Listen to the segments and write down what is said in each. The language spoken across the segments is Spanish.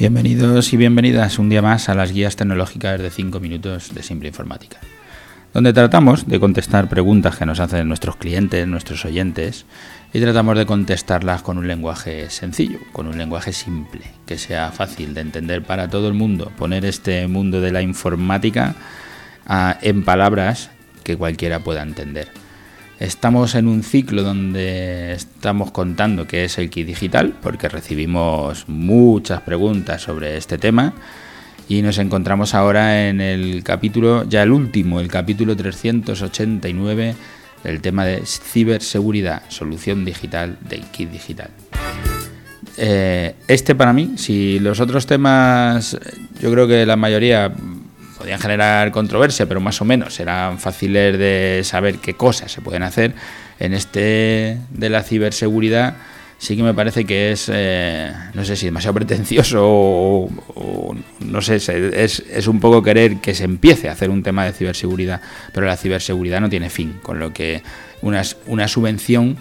Bienvenidos y bienvenidas un día más a las guías tecnológicas de 5 minutos de Simple Informática, donde tratamos de contestar preguntas que nos hacen nuestros clientes, nuestros oyentes, y tratamos de contestarlas con un lenguaje sencillo, con un lenguaje simple, que sea fácil de entender para todo el mundo, poner este mundo de la informática ah, en palabras que cualquiera pueda entender. Estamos en un ciclo donde estamos contando qué es el kit digital, porque recibimos muchas preguntas sobre este tema y nos encontramos ahora en el capítulo, ya el último, el capítulo 389 del tema de ciberseguridad, solución digital del kit digital. Eh, este para mí, si los otros temas, yo creo que la mayoría podían generar controversia, pero más o menos eran fáciles de saber qué cosas se pueden hacer. En este de la ciberseguridad sí que me parece que es, eh, no sé si demasiado pretencioso o, no sé, es, es, un poco querer que se empiece a hacer un tema de ciberseguridad, pero la ciberseguridad no tiene fin, con lo que una, una subvención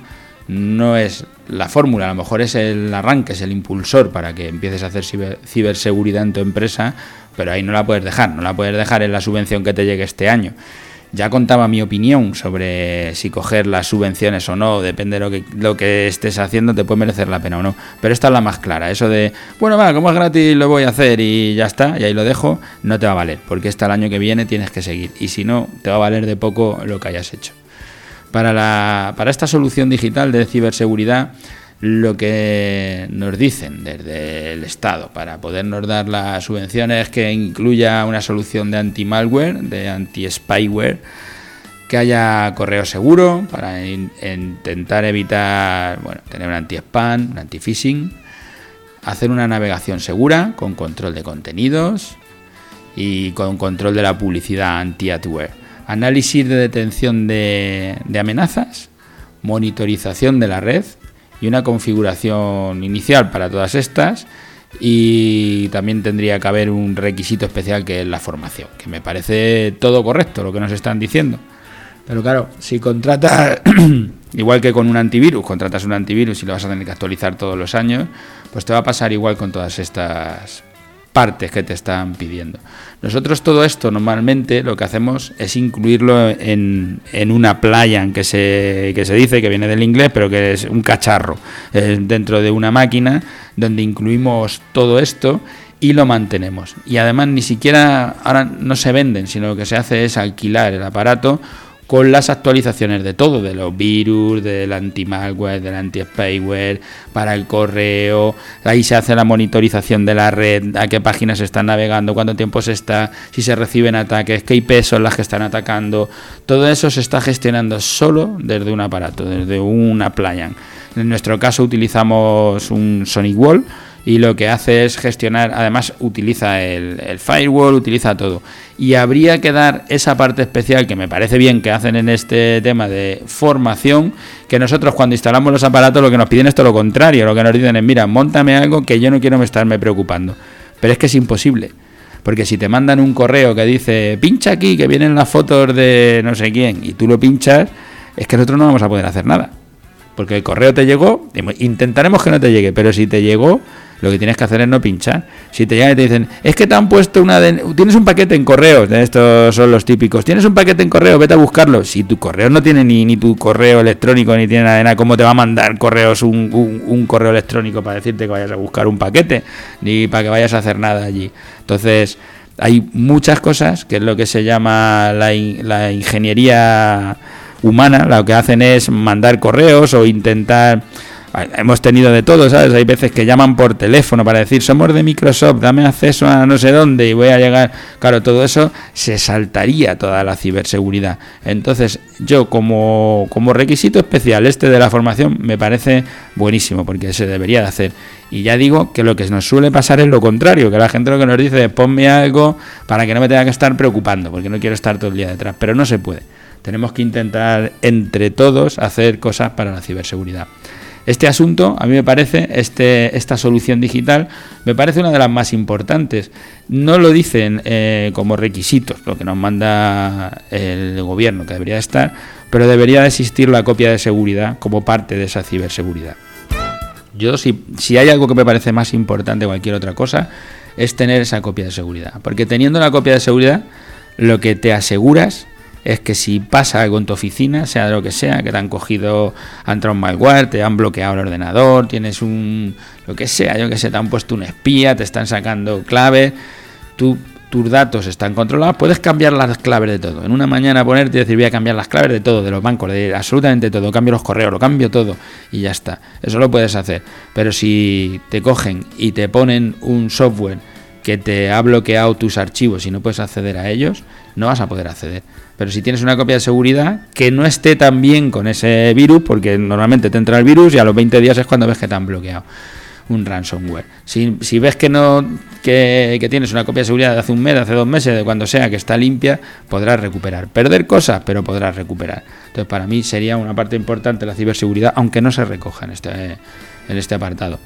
no es la fórmula, a lo mejor es el arranque, es el impulsor para que empieces a hacer ciberseguridad en tu empresa, pero ahí no la puedes dejar, no la puedes dejar en la subvención que te llegue este año. Ya contaba mi opinión sobre si coger las subvenciones o no, depende de lo que, lo que estés haciendo, te puede merecer la pena o no. Pero esta es la más clara, eso de, bueno, va, como es gratis lo voy a hacer y ya está, y ahí lo dejo, no te va a valer, porque hasta el año que viene tienes que seguir, y si no, te va a valer de poco lo que hayas hecho. Para, la, para esta solución digital de ciberseguridad, lo que nos dicen desde el Estado para podernos dar las subvenciones es que incluya una solución de anti-malware, de anti-spyware, que haya correo seguro para intentar evitar, bueno, tener un anti-spam, un anti-phishing, hacer una navegación segura con control de contenidos y con control de la publicidad anti-adware, análisis de detención de amenazas, monitorización de la red, y una configuración inicial para todas estas y también tendría que haber un requisito especial que es la formación, que me parece todo correcto lo que nos están diciendo. Pero claro, si contratas, igual que con un antivirus, contratas un antivirus y lo vas a tener que actualizar todos los años, pues te va a pasar igual con todas estas partes que te están pidiendo. Nosotros todo esto normalmente lo que hacemos es incluirlo en, en una playa que se, que se dice, que viene del inglés, pero que es un cacharro dentro de una máquina donde incluimos todo esto y lo mantenemos. Y además ni siquiera ahora no se venden, sino lo que se hace es alquilar el aparato con las actualizaciones de todo, de los virus, del anti-malware, del anti-spyware, para el correo, ahí se hace la monitorización de la red, a qué páginas se están navegando, cuánto tiempo se está, si se reciben ataques, qué IP son las que están atacando, todo eso se está gestionando solo desde un aparato, desde una playa. En nuestro caso utilizamos un Sonic Wall, y lo que hace es gestionar, además utiliza el, firewall, utiliza todo. Y habría que dar esa parte especial que me parece bien que hacen en este tema de formación, que nosotros cuando instalamos los aparatos lo que nos piden es todo lo contrario, lo que nos dicen es, mira, montame algo que yo no quiero estarme preocupando. Pero es que es imposible. Porque si te mandan un correo que dice, pincha aquí, que vienen las fotos de no sé quién, y tú lo pinchas, es que nosotros no vamos a poder hacer nada. Porque el correo te llegó, intentaremos que no te llegue, pero si te llegó, lo que tienes que hacer es no pinchar. Si te llegan y te dicen, es que te han puesto una... Tienes un paquete en correos, estos son los típicos. Tienes un paquete en correo, vete a buscarlo. Si tu correo no tiene ni, ni tu correo electrónico, ni tiene nada de nada, ¿cómo te va a mandar correos un, un, correo electrónico para decirte que vayas a buscar un paquete? Ni para que vayas a hacer nada allí. Entonces, hay muchas cosas, que es lo que se llama la, la ingeniería humana, lo que hacen es mandar correos o intentar hemos tenido de todo, ¿sabes? Hay veces que llaman por teléfono para decir, somos de Microsoft, dame acceso a no sé dónde y voy a llegar. Claro, todo eso se saltaría toda la ciberseguridad. Entonces, yo como, requisito especial este de la formación me parece buenísimo porque se debería de hacer. Y ya digo que lo que nos suele pasar es lo contrario, que la gente lo que nos dice es ponme algo para que no me tenga que estar preocupando, porque no quiero estar todo el día detrás. Pero no se puede. Tenemos que intentar entre todos hacer cosas para la ciberseguridad. Este asunto, a mí me parece, este, esta solución digital, me parece una de las más importantes. No lo dicen eh, como requisitos, lo que nos manda el gobierno, que debería estar, pero debería existir la copia de seguridad como parte de esa ciberseguridad. Yo si, si hay algo que me parece más importante que cualquier otra cosa, es tener esa copia de seguridad. Porque teniendo la copia de seguridad, lo que te aseguras es que si pasa algo en tu oficina, sea lo que sea, que te han cogido, han entrado un malware, te han bloqueado el ordenador, tienes un, lo que sea, yo que sé, te han puesto un espía, te están sacando clave, tú, tus datos están controlados, puedes cambiar las claves de todo. En una mañana ponerte y decir voy a cambiar las claves de todo, de los bancos, de absolutamente todo, cambio los correos, lo cambio todo y ya está. Eso lo puedes hacer. Pero si te cogen y te ponen un software que te ha bloqueado tus archivos y no puedes acceder a ellos, no vas a poder acceder. Pero si tienes una copia de seguridad que no esté tan bien con ese virus, porque normalmente te entra el virus y a los 20 días es cuando ves que te han bloqueado un ransomware. Si, si ves que no que, tienes una copia de seguridad de hace un mes, de hace dos meses, de cuando sea, que está limpia, podrás recuperar. Perder cosas, pero podrás recuperar. Entonces, para mí sería una parte importante la ciberseguridad, aunque no se recoja en este, en este apartado.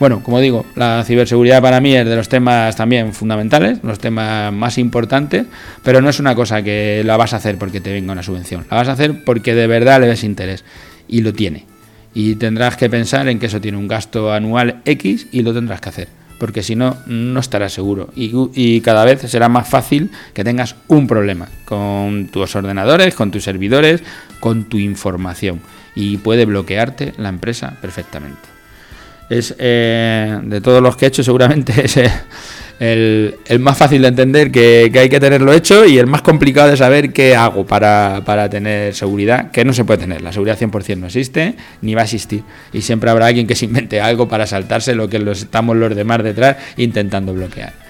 Bueno, como digo, la ciberseguridad para mí es de los temas también fundamentales, los temas más importantes, pero no es una cosa que la vas a hacer porque te venga una subvención, la vas a hacer porque de verdad le ves interés y lo tiene. Y tendrás que pensar en que eso tiene un gasto anual X y lo tendrás que hacer, porque si no, no estarás seguro. Y, y cada vez será más fácil que tengas un problema con tus ordenadores, con tus servidores, con tu información. Y puede bloquearte la empresa perfectamente es eh, de todos los que he hecho seguramente es el, el más fácil de entender que, hay que tenerlo hecho y el más complicado de saber qué hago para, para, tener seguridad, que no se puede tener. La seguridad 100% no existe ni va a existir. Y siempre habrá alguien que se invente algo para saltarse lo que estamos los demás detrás intentando bloquear.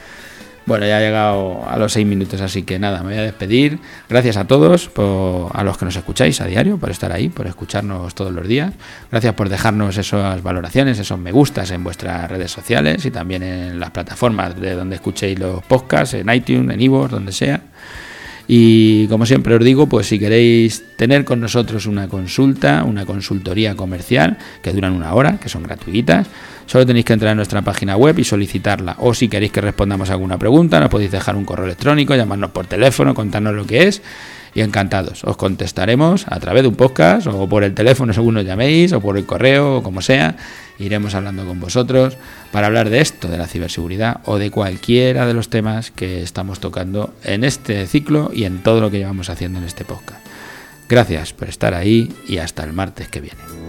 Bueno, ya ha llegado a los seis minutos, así que nada, me voy a despedir. Gracias a todos, por, a los que nos escucháis a diario, por estar ahí, por escucharnos todos los días. Gracias por dejarnos esas valoraciones, esos me gustas en vuestras redes sociales y también en las plataformas de donde escuchéis los podcasts, en iTunes, en Ivo, donde sea. Y como siempre os digo, pues si queréis tener con nosotros una consulta, una consultoría comercial, que duran una hora, que son gratuitas, Solo tenéis que entrar en nuestra página web y solicitarla. O si queréis que respondamos alguna pregunta, nos podéis dejar un correo electrónico, llamarnos por teléfono, contarnos lo que es. Y encantados. Os contestaremos a través de un podcast o por el teléfono según nos llaméis o por el correo o como sea. Iremos hablando con vosotros para hablar de esto, de la ciberseguridad o de cualquiera de los temas que estamos tocando en este ciclo y en todo lo que llevamos haciendo en este podcast. Gracias por estar ahí y hasta el martes que viene.